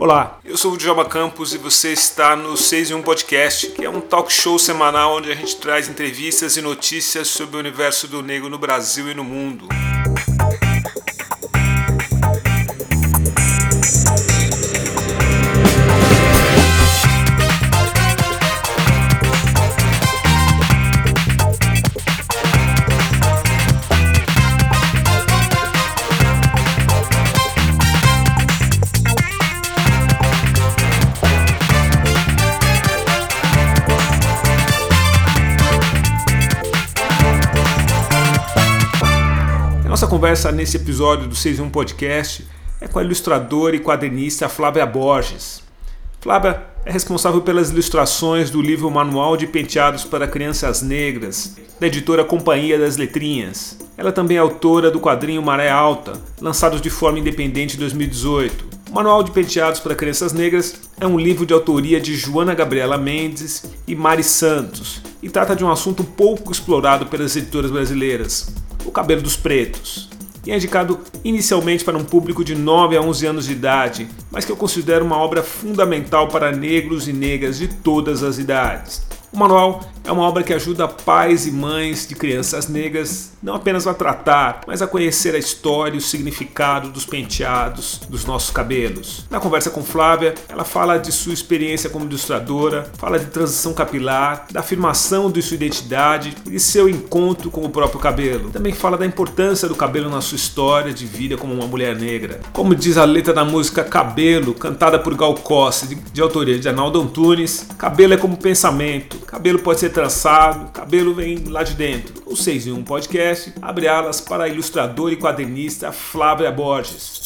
Olá, eu sou o Djalma Campos e você está no 6 em 1 Podcast, que é um talk show semanal onde a gente traz entrevistas e notícias sobre o universo do negro no Brasil e no mundo. Conversa nesse episódio do 6 em 1 Podcast é com a ilustradora e quadrinista Flávia Borges. Flávia é responsável pelas ilustrações do livro Manual de Penteados para Crianças Negras, da editora Companhia das Letrinhas. Ela também é autora do quadrinho Maré Alta, lançado de forma independente em 2018. O Manual de Penteados para Crianças Negras é um livro de autoria de Joana Gabriela Mendes e Mari Santos e trata de um assunto pouco explorado pelas editoras brasileiras, o cabelo dos pretos. E é indicado inicialmente para um público de 9 a 11 anos de idade, mas que eu considero uma obra fundamental para negros e negras de todas as idades. O manual é uma obra que ajuda pais e mães de crianças negras não apenas a tratar, mas a conhecer a história e o significado dos penteados dos nossos cabelos. Na conversa com Flávia, ela fala de sua experiência como ilustradora, fala de transição capilar, da afirmação de sua identidade e de seu encontro com o próprio cabelo. Também fala da importância do cabelo na sua história de vida como uma mulher negra. Como diz a letra da música Cabelo, cantada por Gal Costa, de, de autoria de Arnaldo Antunes, cabelo é como pensamento, cabelo pode ser trançado, cabelo vem lá de dentro. O 6 em 1 podcast abre alas para a ilustradora e quadrinista Flávia Borges.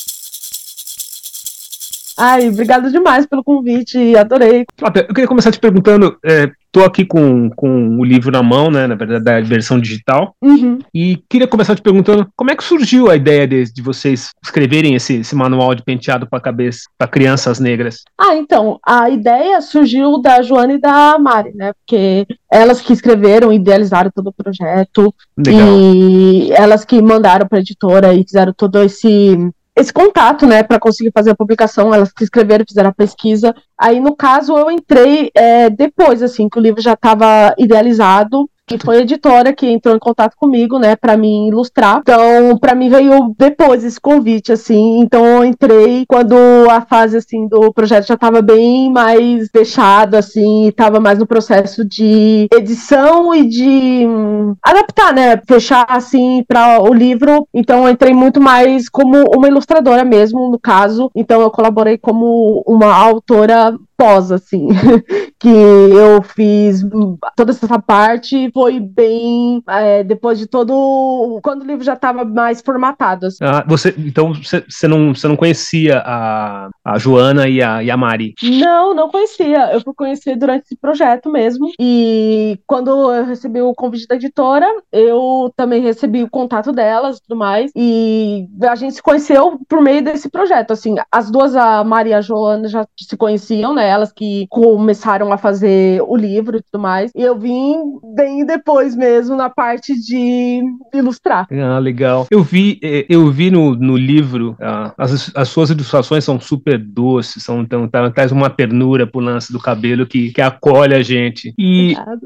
Ai, obrigado demais pelo convite, adorei. Flávia, eu queria começar te perguntando, é, aqui com, com o livro na mão, né, na verdade, da versão digital, uhum. e queria começar te perguntando como é que surgiu a ideia de, de vocês escreverem esse, esse manual de penteado para cabeça para crianças negras? Ah, então, a ideia surgiu da Joana e da Mari, né, porque elas que escreveram, idealizaram todo o projeto, Legal. e elas que mandaram para a editora e fizeram todo esse esse contato, né, para conseguir fazer a publicação, elas que escreveram, fizeram a pesquisa. Aí, no caso, eu entrei é, depois, assim, que o livro já estava idealizado, que foi a editora que entrou em contato comigo, né, para me ilustrar. Então, para mim veio depois esse convite, assim. Então, eu entrei quando a fase assim do projeto já estava bem mais fechada, assim, estava mais no processo de edição e de hum, adaptar, né, fechar assim para o livro. Então, eu entrei muito mais como uma ilustradora mesmo, no caso. Então, eu colaborei como uma autora pós, assim, que eu fiz toda essa parte, foi bem é, depois de todo. Quando o livro já estava mais formatado. Assim. Ah, você, então você não, você não conhecia a, a Joana e a, e a Mari? Não, não conhecia. Eu fui conhecer durante esse projeto mesmo. E quando eu recebi o convite da editora, eu também recebi o contato delas e tudo mais. E a gente se conheceu por meio desse projeto. Assim, as duas, a Mari e a Joana, já se conheciam, né? Elas que começaram a fazer o livro e tudo mais. E eu vim bem depois mesmo na parte de ilustrar. Ah, legal. Eu vi, eh, eu vi no, no livro, ah, as, as suas ilustrações são super doces, são, então, traz uma ternura pro lance do cabelo que, que acolhe a gente. E Obrigada.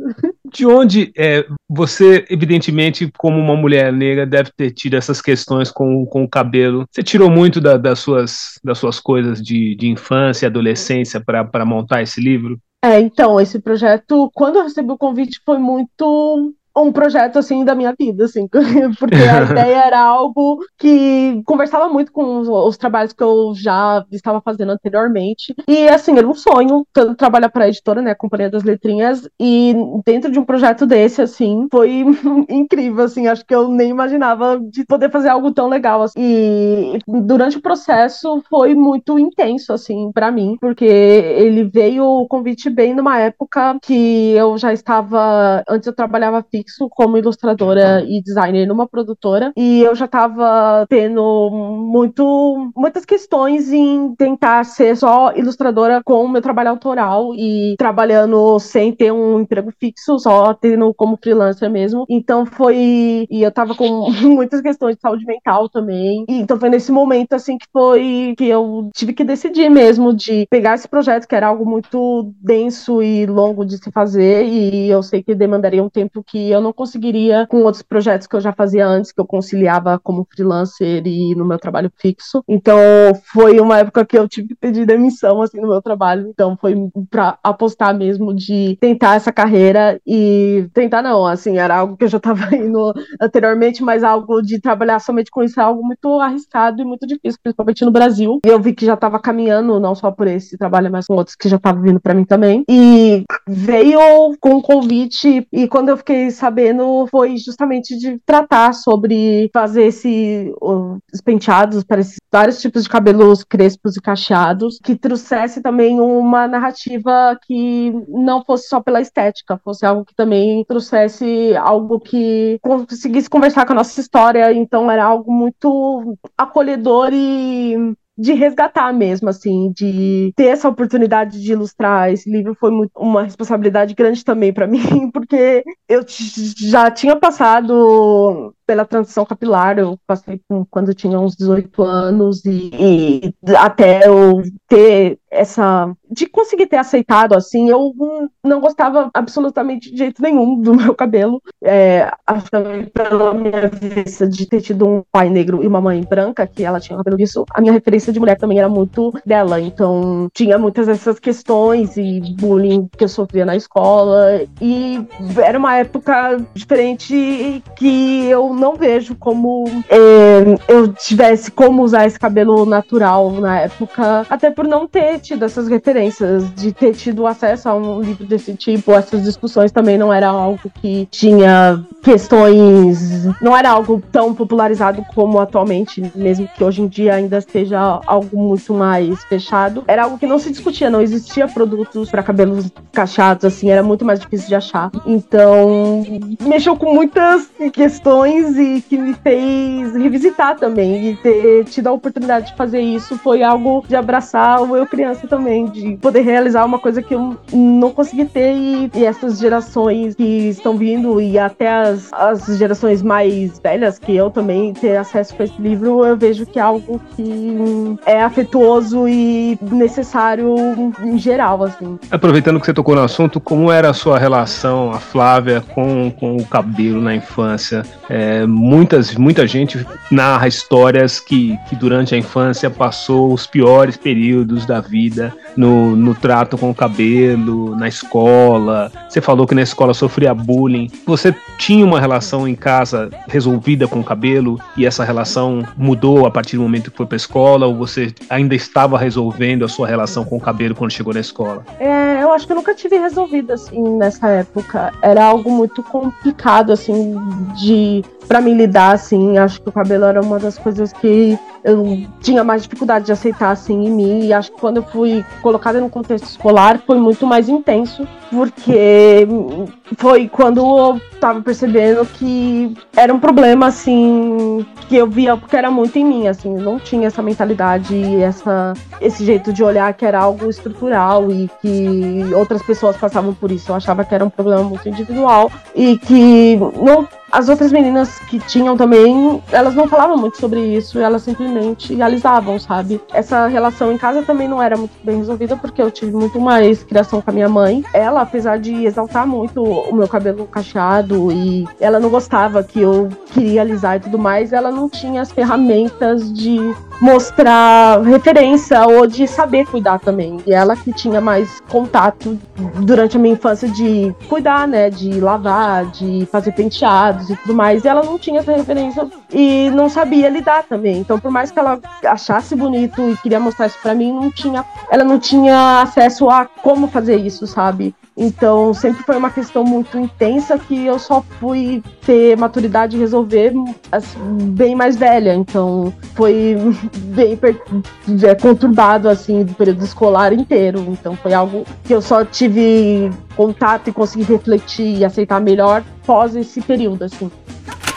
de onde é, você, evidentemente, como uma mulher negra, deve ter tido essas questões com, com o cabelo. Você tirou muito da, das, suas, das suas coisas de, de infância e adolescência para montar esse livro? É, então, esse projeto, quando eu recebi o convite, foi muito um projeto assim da minha vida, assim, porque a ideia era algo que conversava muito com os, os, trabalhos que eu já estava fazendo anteriormente. E assim, era um sonho tanto trabalhar para a editora, né, a Companhia das Letrinhas, e dentro de um projeto desse assim, foi incrível, assim, acho que eu nem imaginava de poder fazer algo tão legal assim. E durante o processo foi muito intenso assim para mim, porque ele veio o convite bem numa época que eu já estava antes eu trabalhava fixo fixo como ilustradora e designer numa produtora e eu já estava tendo muito muitas questões em tentar ser só ilustradora com o meu trabalho autoral e trabalhando sem ter um emprego fixo, só tendo como freelancer mesmo. Então foi e eu tava com muitas questões de saúde mental também. E, então foi nesse momento assim que foi que eu tive que decidir mesmo de pegar esse projeto que era algo muito denso e longo de se fazer e eu sei que demandaria um tempo que eu não conseguiria com outros projetos que eu já fazia antes, que eu conciliava como freelancer e no meu trabalho fixo. Então foi uma época que eu tive que pedir demissão assim no meu trabalho. Então foi para apostar mesmo de tentar essa carreira e tentar não, assim, era algo que eu já estava indo anteriormente, mas algo de trabalhar somente com isso é algo muito arriscado e muito difícil, principalmente no Brasil. E eu vi que já estava caminhando não só por esse trabalho, mas com outros que já estavam vindo para mim também. E veio com um convite e quando eu fiquei sabendo foi justamente de tratar sobre fazer esse os penteados para esses vários tipos de cabelos crespos e cacheados, que trouxesse também uma narrativa que não fosse só pela estética, fosse algo que também trouxesse algo que conseguisse conversar com a nossa história. Então era algo muito acolhedor e de resgatar mesmo, assim, de ter essa oportunidade de ilustrar esse livro foi muito, uma responsabilidade grande também para mim, porque eu já tinha passado pela transição capilar, eu passei quando eu tinha uns 18 anos e, e, até eu ter essa de conseguir ter aceitado assim, eu não gostava absolutamente de jeito nenhum do meu cabelo. É, acho também pela minha vista de ter tido um pai negro e uma mãe branca, que ela tinha cabelo disso, a minha referência de mulher também era muito dela, então tinha muitas dessas questões e bullying que eu sofria na escola. E era uma época diferente que eu não vejo como é, eu tivesse como usar esse cabelo natural na época, até por não ter tido essas referências, de ter tido acesso a um livro desse tipo, essas discussões também não era algo que tinha questões, não era algo tão popularizado como atualmente, mesmo que hoje em dia ainda seja algo muito mais fechado. Era algo que não se discutia, não existia produtos para cabelos cacheados assim, era muito mais difícil de achar. Então, mexeu com muitas questões e que me fez revisitar também. E ter tido a oportunidade de fazer isso foi algo de abraçar o eu criança também, de poder realizar uma coisa que eu não consegui ter. E, e essas gerações que estão vindo, e até as, as gerações mais velhas, que eu também ter acesso a esse livro, eu vejo que é algo que é afetuoso e necessário em geral, assim. Aproveitando que você tocou no assunto, como era a sua relação, a Flávia, com, com o cabelo na infância? É, muitas, muita gente narra histórias que, que durante a infância passou os piores períodos da vida no, no trato com o cabelo, na escola. Você falou que na escola sofria bullying. Você tinha uma relação em casa resolvida com o cabelo e essa relação mudou a partir do momento que foi para a escola ou você ainda estava resolvendo a sua relação com o cabelo quando chegou na escola? É, eu acho que eu nunca tive resolvido assim nessa época. Era algo muito complicado assim de para mim lidar, assim, acho que o cabelo era uma das coisas que eu tinha mais dificuldade de aceitar, assim, em mim. E acho que quando eu fui colocada no contexto escolar, foi muito mais intenso, porque foi quando eu tava percebendo que era um problema, assim, que eu via porque era muito em mim, assim, não tinha essa mentalidade essa, esse jeito de olhar que era algo estrutural e que outras pessoas passavam por isso. Eu achava que era um problema muito individual e que não as outras meninas que tinham também, elas não falavam muito sobre isso, elas simplesmente realizavam, sabe? Essa relação em casa também não era muito bem resolvida, porque eu tive muito mais criação com a minha mãe. Ela, apesar de exaltar muito o meu cabelo cacheado e ela não gostava que eu queria alisar e tudo mais, ela não tinha as ferramentas de mostrar referência ou de saber cuidar também. E ela que tinha mais contato durante a minha infância de cuidar, né? De lavar, de fazer penteados e tudo mais. E ela não tinha essa referência e não sabia lidar também. Então, por mais que ela achasse bonito e queria mostrar isso para mim, não tinha, ela não tinha acesso a como fazer isso, sabe? Então sempre foi uma questão muito intensa que eu só fui ter maturidade e resolver assim, bem mais velha. Então foi bem é, conturbado assim do período escolar inteiro. Então foi algo que eu só tive contato e consegui refletir e aceitar melhor pós esse período assim.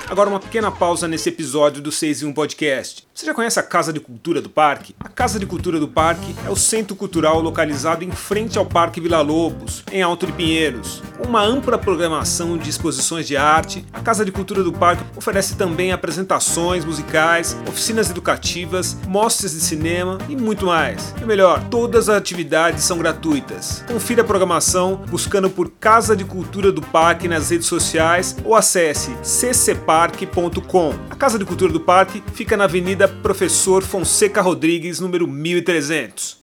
Agora uma pequena pausa nesse episódio do 6 em 1 Podcast. Você já conhece a Casa de Cultura do Parque? A Casa de Cultura do Parque é o centro cultural localizado em frente ao Parque Vila Lobos, em Alto de Pinheiros. Com uma ampla programação de exposições de arte, a Casa de Cultura do Parque oferece também apresentações musicais, oficinas educativas, mostras de cinema e muito mais. E melhor, todas as atividades são gratuitas. Confira a programação buscando por Casa de Cultura do Parque nas redes sociais ou acesse ccparque.com. A Casa de Cultura do Parque fica na Avenida Professor Fonseca Rodrigues, número 1300.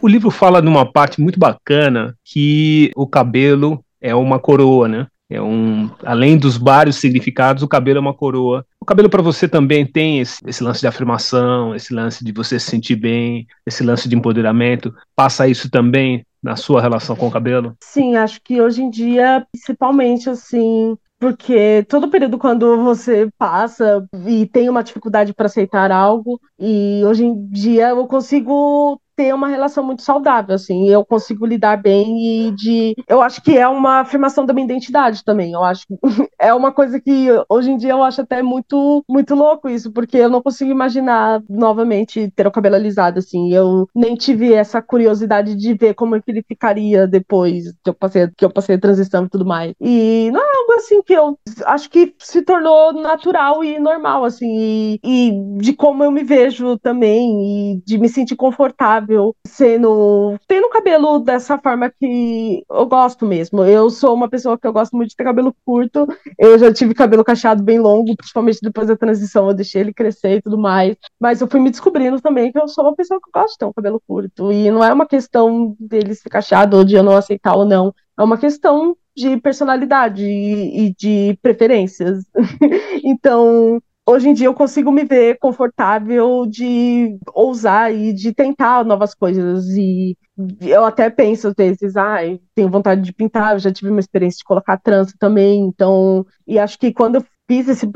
O livro fala numa parte muito bacana que o cabelo é uma coroa, né? É um, além dos vários significados, o cabelo é uma coroa. O cabelo para você também tem esse, esse, lance de afirmação, esse lance de você se sentir bem, esse lance de empoderamento. Passa isso também na sua relação com o cabelo? Sim, acho que hoje em dia, principalmente assim, porque todo período quando você passa e tem uma dificuldade para aceitar algo, e hoje em dia eu consigo ter uma relação muito saudável, assim, eu consigo lidar bem e de, eu acho que é uma afirmação da minha identidade também, eu acho, é uma coisa que hoje em dia eu acho até muito, muito louco isso, porque eu não consigo imaginar novamente ter o cabelo alisado, assim, eu nem tive essa curiosidade de ver como é que ele ficaria depois que eu passei, que eu passei a transição e tudo mais, e não é algo assim que eu acho que se tornou natural e normal, assim, e, e de como eu me vejo também, e de me sentir confortável sendo tendo cabelo dessa forma que eu gosto mesmo. Eu sou uma pessoa que eu gosto muito de ter cabelo curto. Eu já tive cabelo cacheado bem longo, principalmente depois da transição, eu deixei ele crescer e tudo mais. Mas eu fui me descobrindo também que eu sou uma pessoa que gosta de ter um cabelo curto. E não é uma questão dele ser cacheado ou de eu não aceitar ou não. É uma questão de personalidade e de preferências. então, hoje em dia eu consigo me ver confortável de ousar e de tentar novas coisas. E eu até penso às vezes, ah, tenho vontade de pintar, eu já tive uma experiência de colocar trança também, então. E acho que quando eu fiz esse.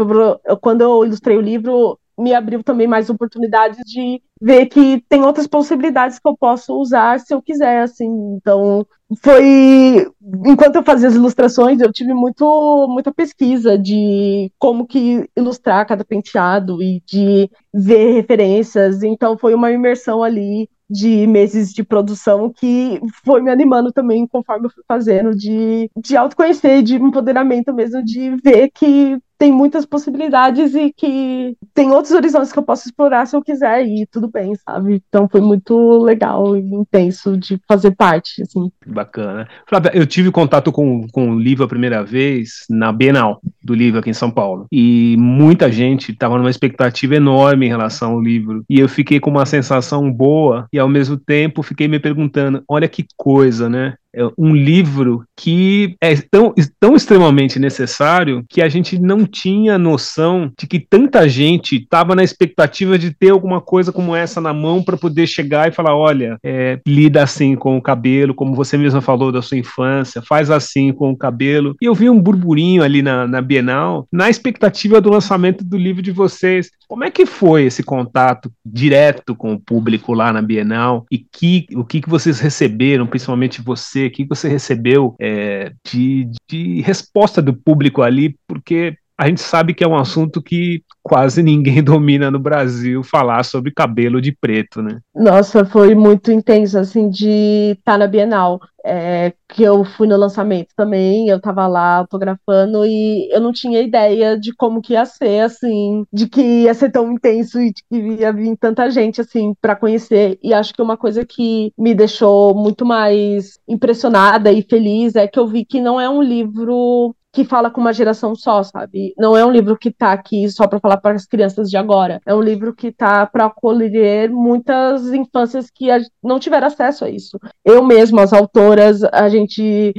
Quando eu ilustrei o livro, me abriu também mais oportunidades de ver que tem outras possibilidades que eu posso usar se eu quiser, assim. Então, foi enquanto eu fazia as ilustrações, eu tive muito muita pesquisa de como que ilustrar cada penteado e de ver referências. Então, foi uma imersão ali de meses de produção que foi me animando também conforme eu fui fazendo de, de autoconhecer, de empoderamento mesmo, de ver que tem muitas possibilidades e que tem outros horizontes que eu posso explorar se eu quiser e tudo bem, sabe? Então foi muito legal e intenso de fazer parte, assim. Bacana. Flávia, eu tive contato com, com o livro a primeira vez na Bienal do livro aqui em São Paulo e muita gente estava numa expectativa enorme em relação ao livro e eu fiquei com uma sensação boa e ao mesmo tempo fiquei me perguntando, olha que coisa, né? É um livro que é tão, tão extremamente necessário que a gente não tinha noção de que tanta gente estava na expectativa de ter alguma coisa como essa na mão para poder chegar e falar: olha, é, lida assim com o cabelo, como você mesma falou da sua infância, faz assim com o cabelo. E eu vi um burburinho ali na, na Bienal, na expectativa do lançamento do livro de vocês. Como é que foi esse contato direto com o público lá na Bienal e que, o que, que vocês receberam, principalmente você? o que você recebeu é, de, de resposta do público ali, porque a gente sabe que é um assunto que quase ninguém domina no Brasil falar sobre cabelo de preto, né? Nossa, foi muito intenso, assim, de estar tá na Bienal. É, que eu fui no lançamento também, eu tava lá autografando e eu não tinha ideia de como que ia ser, assim, de que ia ser tão intenso e de que ia vir tanta gente, assim, para conhecer. E acho que uma coisa que me deixou muito mais impressionada e feliz é que eu vi que não é um livro que fala com uma geração só, sabe? Não é um livro que tá aqui só para falar para as crianças de agora. É um livro que tá para acolher muitas infâncias que não tiveram acesso a isso. Eu mesma, as autoras, a gente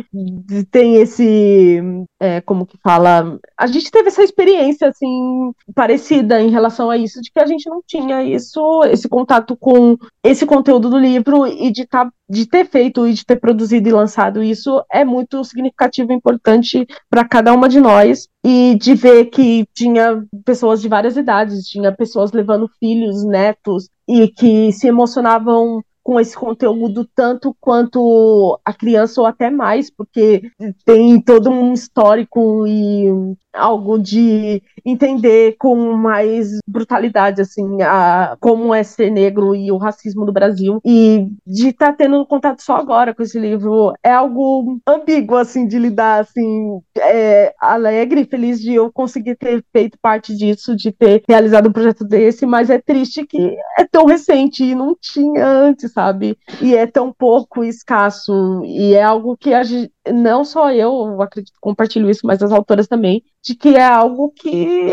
tem esse, é, como que fala, a gente teve essa experiência assim parecida em relação a isso, de que a gente não tinha isso, esse contato com esse conteúdo do livro e de estar tá de ter feito e de ter produzido e lançado isso é muito significativo e importante para cada uma de nós. E de ver que tinha pessoas de várias idades, tinha pessoas levando filhos, netos, e que se emocionavam com esse conteúdo tanto quanto a criança ou até mais, porque tem todo um histórico e algo de entender com mais brutalidade assim a, como é ser negro e o racismo no Brasil. E de estar tá tendo contato só agora com esse livro. É algo ambíguo assim de lidar assim é, alegre e feliz de eu conseguir ter feito parte disso de ter realizado um projeto desse. Mas é triste que é tão recente e não tinha antes sabe? E é tão pouco escasso. E é algo que a gente não só eu, acredito, compartilho isso, mas as autoras também, de que é algo que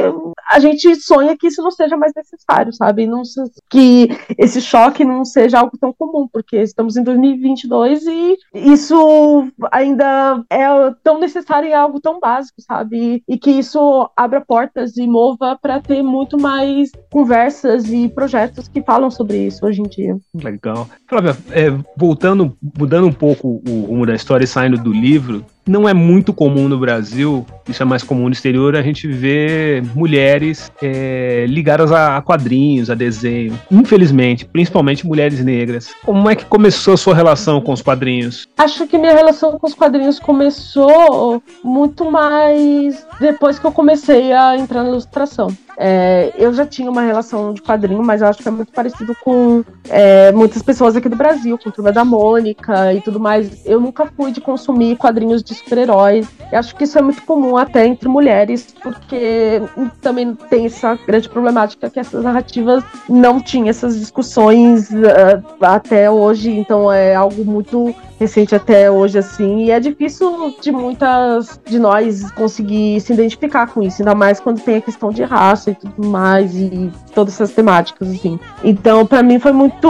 a gente sonha que isso não seja mais necessário, sabe? Não, que esse choque não seja algo tão comum, porque estamos em 2022 e isso ainda é tão necessário e é algo tão básico, sabe? E que isso abra portas e mova para ter muito mais conversas e projetos que falam sobre isso hoje em dia. Legal. Flávia, é, voltando, mudando um pouco o rumo da história e saindo do livro, não é muito comum no Brasil, isso é mais comum no exterior, a gente vê mulheres é, ligadas a quadrinhos, a desenho. Infelizmente, principalmente mulheres negras. Como é que começou a sua relação com os quadrinhos? Acho que minha relação com os quadrinhos começou muito mais depois que eu comecei a entrar na ilustração. É, eu já tinha uma relação de quadrinho, mas eu acho que é muito parecido com é, muitas pessoas aqui do Brasil, com Turma da Mônica e tudo mais. Eu nunca fui de consumir quadrinhos de super-heróis. Eu acho que isso é muito comum até entre mulheres, porque também tem essa grande problemática que essas narrativas não tinham essas discussões uh, até hoje, então é algo muito recente até hoje, assim, e é difícil de muitas de nós conseguir se identificar com isso, ainda mais quando tem a questão de raça e tudo mais, e todas essas temáticas, assim. Então, para mim foi muito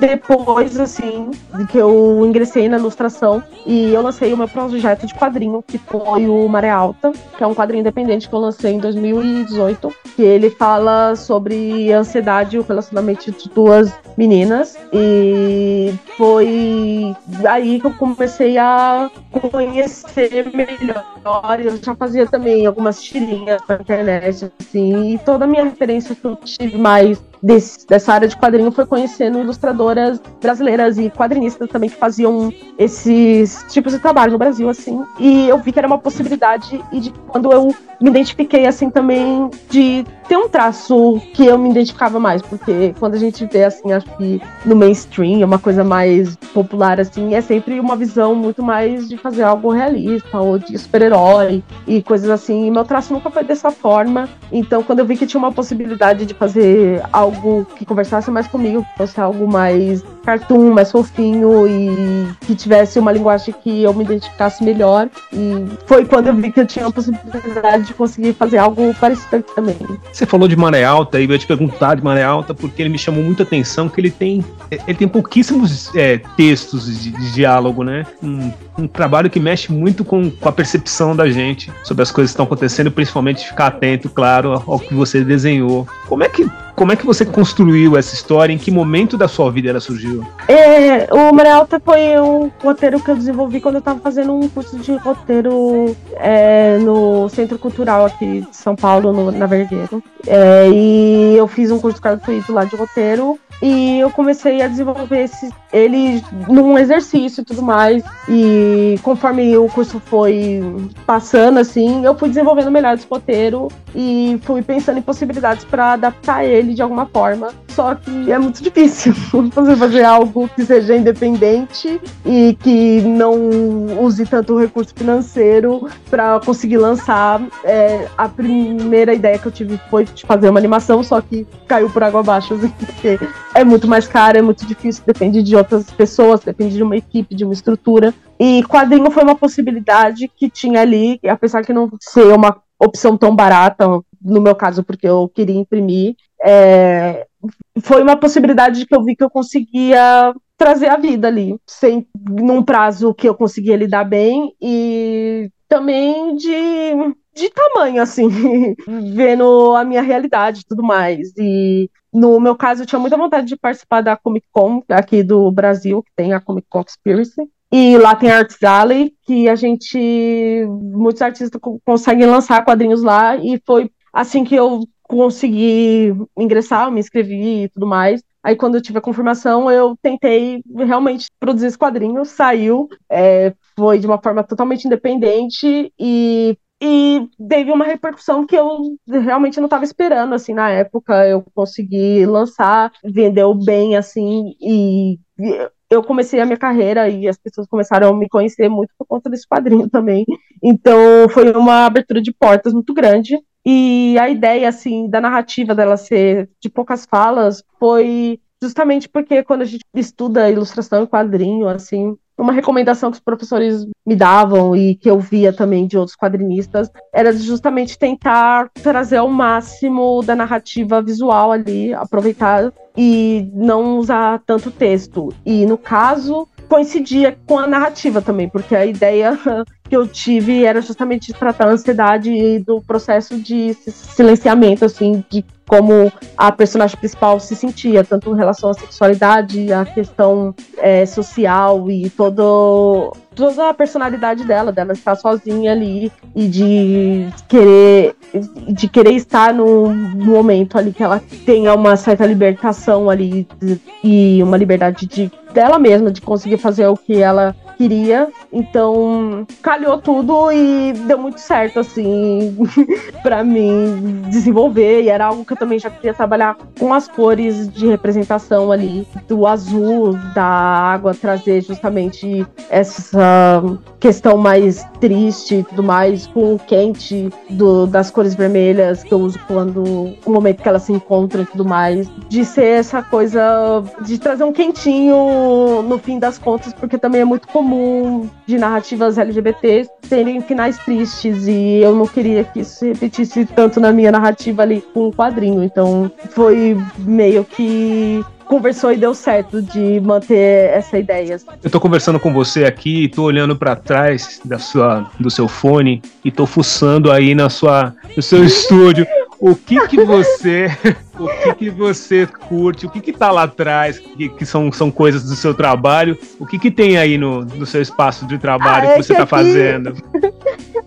depois, assim, que eu ingressei na ilustração e eu lancei o meu projeto de quadrinho, que foi o Maré Alta, que é um quadrinho independente que eu lancei em 2018, que ele fala sobre ansiedade e o relacionamento de duas meninas, e foi aí que eu comecei a conhecer melhor. Eu já fazia também algumas tirinhas na internet, assim, e toda a minha referência que eu tive mais desse, dessa área de quadrinho foi conhecendo ilustradoras brasileiras e quadrinistas também que faziam esses tipos de trabalho no Brasil, assim. E eu vi que era uma possibilidade e de quando eu me identifiquei assim também de ter um traço que eu me identificava mais, porque quando a gente vê assim, acho que no mainstream, é uma coisa mais popular assim, é sempre uma visão muito mais de fazer algo realista ou de super-herói e coisas assim. E meu traço nunca foi dessa forma. Então, quando eu vi que tinha uma possibilidade de fazer algo que conversasse mais comigo, fosse algo mais cartoon, mais fofinho e que tivesse uma linguagem que eu me identificasse melhor. E foi quando eu vi que eu tinha a possibilidade de conseguir fazer algo parecido também. Você falou de Maré Alta e eu ia te perguntar de Maré Alta porque ele me chamou muita atenção que ele tem ele tem pouquíssimos é, textos de, de, diálogo, né? Um, um, trabalho que mexe muito com, com a percepção da gente sobre as coisas que estão acontecendo, principalmente ficar atento, claro, ao que você desenhou. Como é que como é que você construiu essa história? Em que momento da sua vida ela surgiu? É, o Maré Alta foi um roteiro que eu desenvolvi quando eu estava fazendo um curso de roteiro é, no Centro Cultural aqui de São Paulo, no, na Vergueiro. É, e eu fiz um curso gratuito lá de roteiro e eu comecei a desenvolver esse, ele num exercício e tudo mais. E conforme o curso foi passando, assim, eu fui desenvolvendo melhor esse roteiro e fui pensando em possibilidades para adaptar ele de alguma forma. Só que é muito difícil você fazer algo que seja independente e que não use tanto recurso financeiro para conseguir lançar. É, a primeira ideia que eu tive foi de fazer uma animação, só que caiu por água abaixo, assim, porque é muito mais caro, é muito difícil, depende de outras pessoas, depende de uma equipe, de uma estrutura. E quadrinho foi uma possibilidade que tinha ali, apesar de não ser uma opção tão barata, no meu caso, porque eu queria imprimir, é, foi uma possibilidade que eu vi que eu conseguia trazer a vida ali, sem num prazo que eu conseguia lidar bem e também de de tamanho, assim, vendo a minha realidade e tudo mais. E no meu caso, eu tinha muita vontade de participar da Comic Con aqui do Brasil, que tem a Comic Con Conspiracy. E lá tem a Arts Alley, que a gente. Muitos artistas conseguem lançar quadrinhos lá, e foi assim que eu consegui ingressar, eu me inscrevi e tudo mais. Aí, quando eu tive a confirmação, eu tentei realmente produzir esse quadrinho, saiu, é, foi de uma forma totalmente independente e, e teve uma repercussão que eu realmente não estava esperando, assim, na época. Eu consegui lançar, vendeu bem, assim, e eu comecei a minha carreira e as pessoas começaram a me conhecer muito por conta desse quadrinho também. Então, foi uma abertura de portas muito grande. E a ideia, assim, da narrativa dela ser de poucas falas foi justamente porque quando a gente estuda ilustração e quadrinho, assim, uma recomendação que os professores me davam e que eu via também de outros quadrinistas era justamente tentar trazer ao máximo da narrativa visual ali, aproveitar e não usar tanto texto. E no caso, coincidia com a narrativa também, porque a ideia que eu tive era justamente tratar a ansiedade e do processo de silenciamento, assim, de como a personagem principal se sentia, tanto em relação à sexualidade, à questão é, social e todo, toda a personalidade dela, dela estar sozinha ali e de querer de querer estar no momento ali que ela tenha uma certa libertação ali e uma liberdade de dela mesma de conseguir fazer o que ela queria. Então, calhou tudo e deu muito certo, assim, para mim desenvolver. E era algo que eu também já queria trabalhar com as cores de representação ali, do azul, da água, trazer justamente essa questão mais triste e tudo mais, com o quente do, das cores vermelhas que eu uso quando o momento que ela se encontra e tudo mais. De ser essa coisa de trazer um quentinho no fim das contas, porque também é muito comum comum de narrativas LGBT terem finais tristes e eu não queria que isso se repetisse tanto na minha narrativa ali com o quadrinho. Então foi meio que conversou e deu certo de manter essa ideia. Eu tô conversando com você aqui, tô olhando para trás da sua, do seu fone e tô fuçando aí na sua, no seu estúdio. O que que você o que, que você curte, o que que tá lá atrás, que, que são, são coisas do seu trabalho, o que que tem aí no, no seu espaço de trabalho ah, que você tá aqui... fazendo?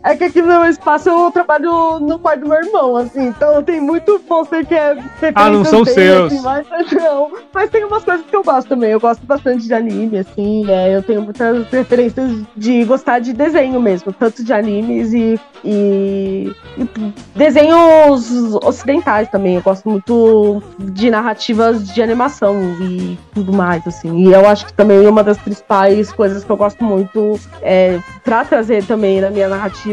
É que aqui no meu espaço eu trabalho no quarto do meu irmão, assim, então tem muito pôster que é Ah, não são seus. Assim, mas, não, mas tem umas coisas que eu gosto também, eu gosto bastante de anime, assim, é, eu tenho muitas referências de gostar de desenho mesmo, tanto de animes e, e, e desenhos ocidentais também, eu gosto muito de narrativas de animação e tudo mais, assim. E eu acho que também uma das principais coisas que eu gosto muito é, pra trazer também na minha narrativa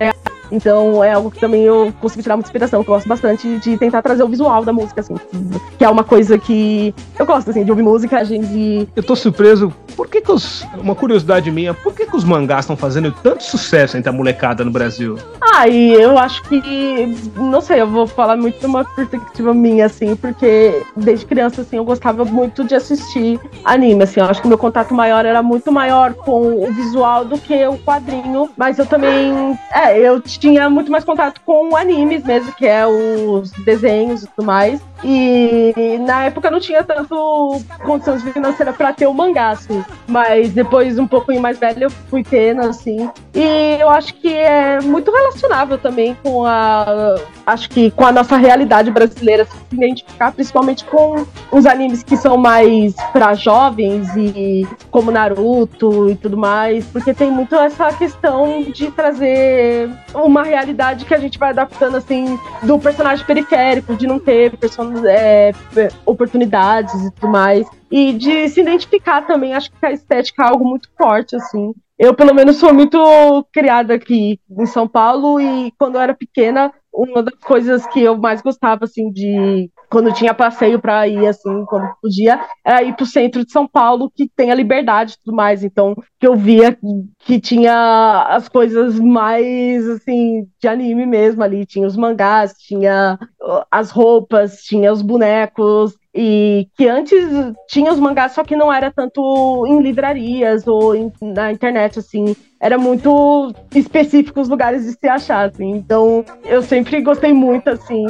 é então é algo que também eu consigo tirar muita inspiração. Eu gosto bastante de tentar trazer o visual da música, assim. Que é uma coisa que eu gosto, assim, de ouvir música, gente. Eu tô surpreso. Por que, que os. Uma curiosidade minha, por que, que os mangás estão fazendo tanto sucesso entre a molecada no Brasil? Ah, e eu acho que. Não sei, eu vou falar muito de uma perspectiva minha, assim, porque desde criança, assim, eu gostava muito de assistir anime, assim. Eu acho que meu contato maior era muito maior com o visual do que o quadrinho. Mas eu também. É, eu tinha muito mais contato com animes mesmo, que é os desenhos e tudo mais. E na época não tinha tanto condições financeiras para ter o mangá, assim. Mas depois, um pouco mais velho, eu fui tendo, assim. E eu acho que é muito relacionável também com a. Acho que com a nossa realidade brasileira, se identificar principalmente com os animes que são mais para jovens e como Naruto e tudo mais. Porque tem muito essa questão de trazer uma realidade que a gente vai adaptando, assim, do personagem periférico, de não ter personagem é, oportunidades e tudo mais. E de se identificar também, acho que a estética é algo muito forte, assim. Eu, pelo menos, sou muito criada aqui em São Paulo e quando eu era pequena, uma das coisas que eu mais gostava, assim, de quando tinha passeio para ir, assim, quando podia, era ir pro centro de São Paulo, que tem a liberdade e tudo mais. Então, que eu via que tinha as coisas mais, assim, de anime mesmo ali. Tinha os mangás, tinha as roupas, tinha os bonecos. E que antes tinha os mangás, só que não era tanto em livrarias ou em, na internet, assim. Era muito específico os lugares de se achar, assim. Então, eu sempre gostei muito, assim.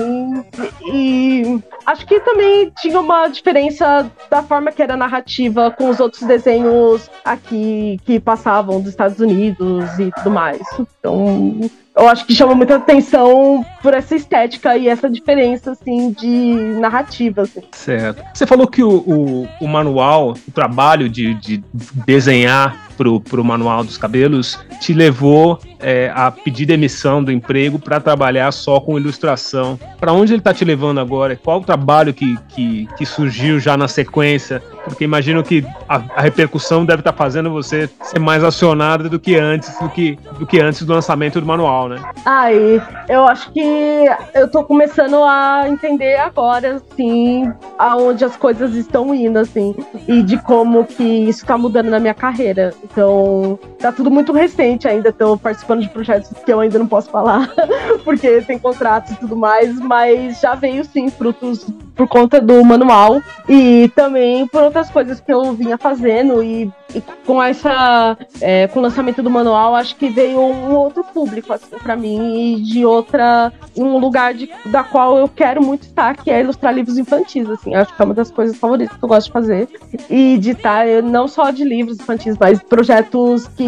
E acho que também tinha uma diferença da forma que era narrativa com os outros desenhos aqui que passavam dos Estados Unidos e tudo mais. Então, eu acho que chama muita atenção por essa estética e essa diferença, assim, de narrativa. Assim. Certo. Você falou que o, o, o manual, o trabalho de, de desenhar pro, pro manual dos cabelos te levou é, a pedir demissão do emprego para trabalhar só com ilustração. Para onde ele está te levando agora? Qual o trabalho que, que, que, surgiu já na sequência? Porque imagino que a, a repercussão deve estar tá fazendo você ser mais acionada do que antes, do que, do que antes do lançamento do manual, né? Aí, eu acho que eu tô começando a entender agora, assim, aonde as coisas estão indo, assim, e de como que isso tá mudando na minha carreira. Então, tá tudo muito recente ainda, tô participando de projetos que eu ainda não posso falar, porque tem contratos e tudo mais, mas já veio sim frutos por conta do manual e também por outras coisas que eu vinha fazendo e, e com essa é, com o lançamento do manual acho que veio um outro público assim para mim e de outra um lugar de, da qual eu quero muito estar que é ilustrar livros infantis assim acho que é uma das coisas favoritas que eu gosto de fazer e de estar não só de livros infantis mas projetos que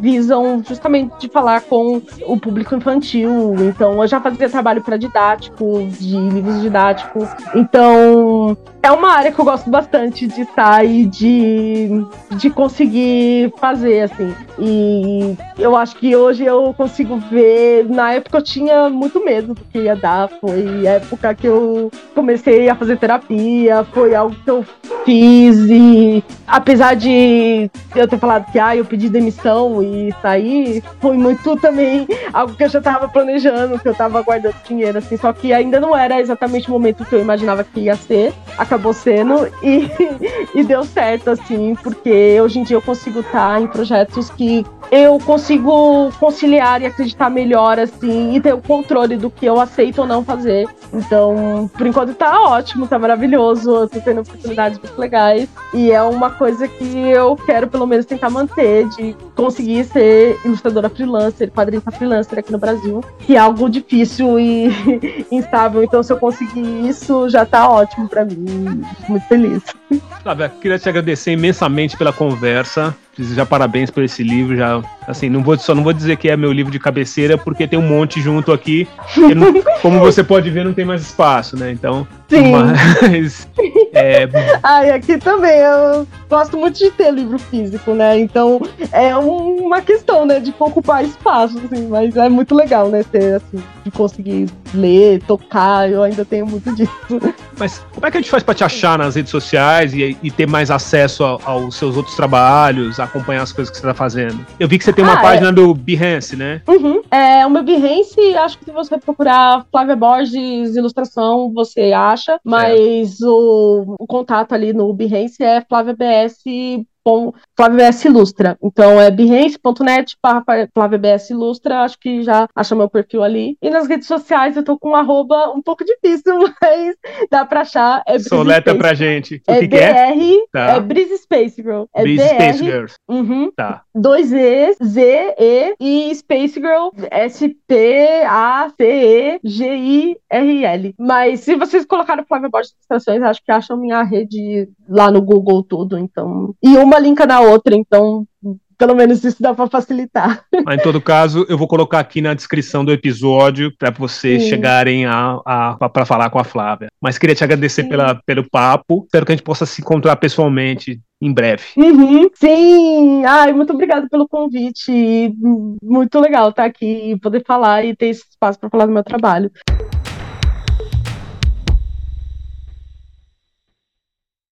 visam justamente de falar com o público infantil então eu já fazia trabalho para didático de livros didáticos então, é uma área que eu gosto bastante de estar e de, de conseguir fazer, assim. E eu acho que hoje eu consigo ver. Na época eu tinha muito medo do que ia dar. Foi época que eu comecei a fazer terapia, foi algo que eu fiz. E apesar de eu ter falado que ah, eu pedi demissão e sair, foi muito também algo que eu já estava planejando, que eu estava guardando dinheiro, assim. Só que ainda não era exatamente o momento que eu imaginava que ia ser, acabou sendo e, e deu certo, assim, porque hoje em dia eu consigo estar em projetos que eu consigo conciliar e acreditar melhor, assim, e ter o controle do que eu aceito ou não fazer. Então, por enquanto tá ótimo, tá maravilhoso, eu tô tendo oportunidades muito legais e é uma coisa que eu quero pelo menos tentar manter, de conseguir ser ilustradora freelancer, quadrinista freelancer aqui no Brasil, que é algo difícil e instável. Então, se eu conseguir isso, já tá ótimo para mim. Muito feliz. Flávia, queria te agradecer imensamente pela conversa. Já parabéns por esse livro. Já, assim, não vou, só não vou dizer que é meu livro de cabeceira, porque tem um monte junto aqui. Não, como você pode ver, não tem mais espaço, né? Então. Sim. Mas. É... Ai, aqui também. Eu gosto muito de ter livro físico, né? Então é uma questão, né? De ocupar espaço, assim, mas é muito legal, né? Ter, assim, de conseguir ler, tocar. Eu ainda tenho muito disso. Mas como é que a gente faz pra te achar nas redes sociais e, e ter mais acesso a, aos seus outros trabalhos, acompanhar as coisas que você tá fazendo? Eu vi que você tem uma ah, página é... do Behance, né? Uhum. É, o meu Behance, acho que se você procurar Flávia Borges Ilustração, você acha, mas o, o, contato ali no Behance é flaviabs com Flávio BS Ilustra. Então é behance.net Flávio BS Ilustra, acho que já acha meu perfil ali. E nas redes sociais eu tô com um arroba um pouco difícil, mas dá pra achar. É Soleta pra gente. O é que BR, que é? Tá. é Breeze Space Girl. É Breeze BR, Space Girl. Uhum, tá. Dois E, Z, E e Space Girl, S-P-A-C-E-G-I-R-L. Mas se vocês colocarem Flávio Borges Ilustrações, acho que acham minha rede lá no Google tudo, então. E uma linka na outra, então pelo menos isso dá para facilitar. Mas, em todo caso, eu vou colocar aqui na descrição do episódio para vocês Sim. chegarem a, a para falar com a Flávia. Mas queria te agradecer pela, pelo papo. Espero que a gente possa se encontrar pessoalmente em breve. Uhum, sim! Ai, muito obrigada pelo convite. Muito legal estar aqui e poder falar e ter esse espaço para falar do meu trabalho.